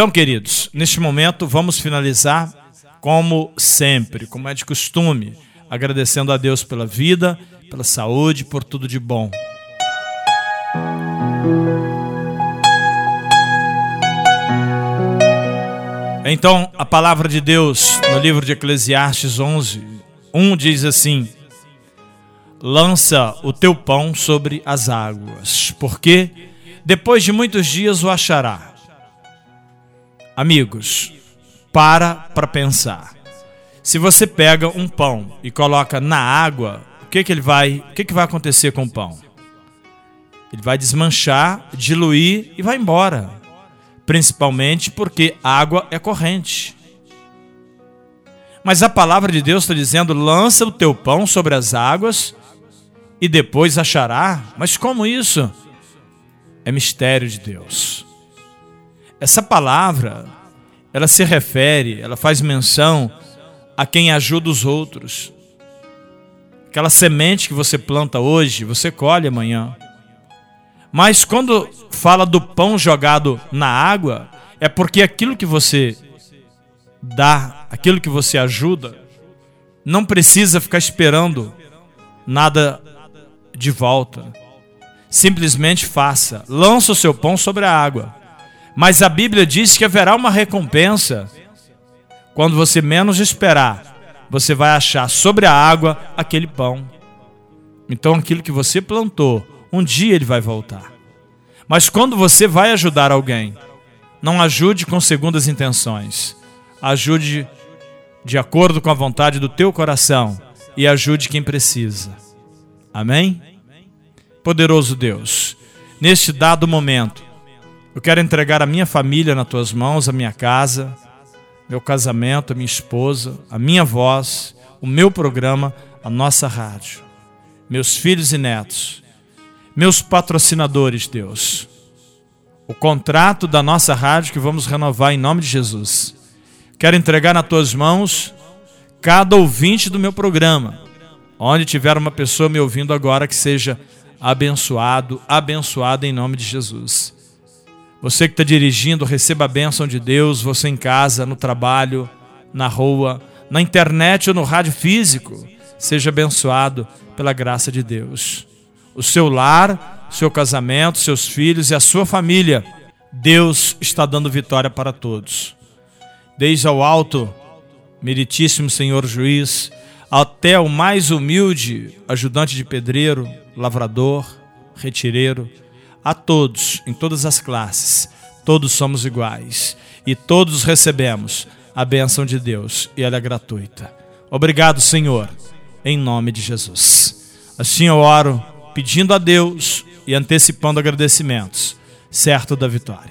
Então, queridos, neste momento vamos finalizar como sempre, como é de costume, agradecendo a Deus pela vida, pela saúde, por tudo de bom. Então, a palavra de Deus no livro de Eclesiastes 11, 1 diz assim: Lança o teu pão sobre as águas, porque depois de muitos dias o achará. Amigos, para para pensar. Se você pega um pão e coloca na água, o que que ele vai, o que que vai acontecer com o pão? Ele vai desmanchar, diluir e vai embora. Principalmente porque água é corrente. Mas a palavra de Deus está dizendo: lança o teu pão sobre as águas e depois achará. Mas como isso? É mistério de Deus. Essa palavra, ela se refere, ela faz menção a quem ajuda os outros. Aquela semente que você planta hoje, você colhe amanhã. Mas quando fala do pão jogado na água, é porque aquilo que você dá, aquilo que você ajuda, não precisa ficar esperando nada de volta. Simplesmente faça. Lança o seu pão sobre a água. Mas a Bíblia diz que haverá uma recompensa. Quando você menos esperar, você vai achar sobre a água aquele pão. Então aquilo que você plantou, um dia ele vai voltar. Mas quando você vai ajudar alguém, não ajude com segundas intenções. Ajude de acordo com a vontade do teu coração e ajude quem precisa. Amém? Poderoso Deus, neste dado momento, eu quero entregar a minha família nas tuas mãos, a minha casa, meu casamento, a minha esposa, a minha voz, o meu programa, a nossa rádio, meus filhos e netos meus patrocinadores, Deus. O contrato da nossa rádio que vamos renovar em nome de Jesus. Quero entregar nas tuas mãos cada ouvinte do meu programa. Onde tiver uma pessoa me ouvindo agora que seja abençoado, abençoada em nome de Jesus. Você que está dirigindo, receba a bênção de Deus. Você em casa, no trabalho, na rua, na internet ou no rádio físico, seja abençoado pela graça de Deus o seu lar, seu casamento, seus filhos e a sua família. Deus está dando vitória para todos. Desde ao alto, meritíssimo Senhor juiz, até o mais humilde ajudante de pedreiro, lavrador, retireiro, a todos, em todas as classes, todos somos iguais e todos recebemos a bênção de Deus e ela é gratuita. Obrigado, Senhor, em nome de Jesus. Assim eu oro pedindo a Deus e antecipando agradecimentos, certo da vitória.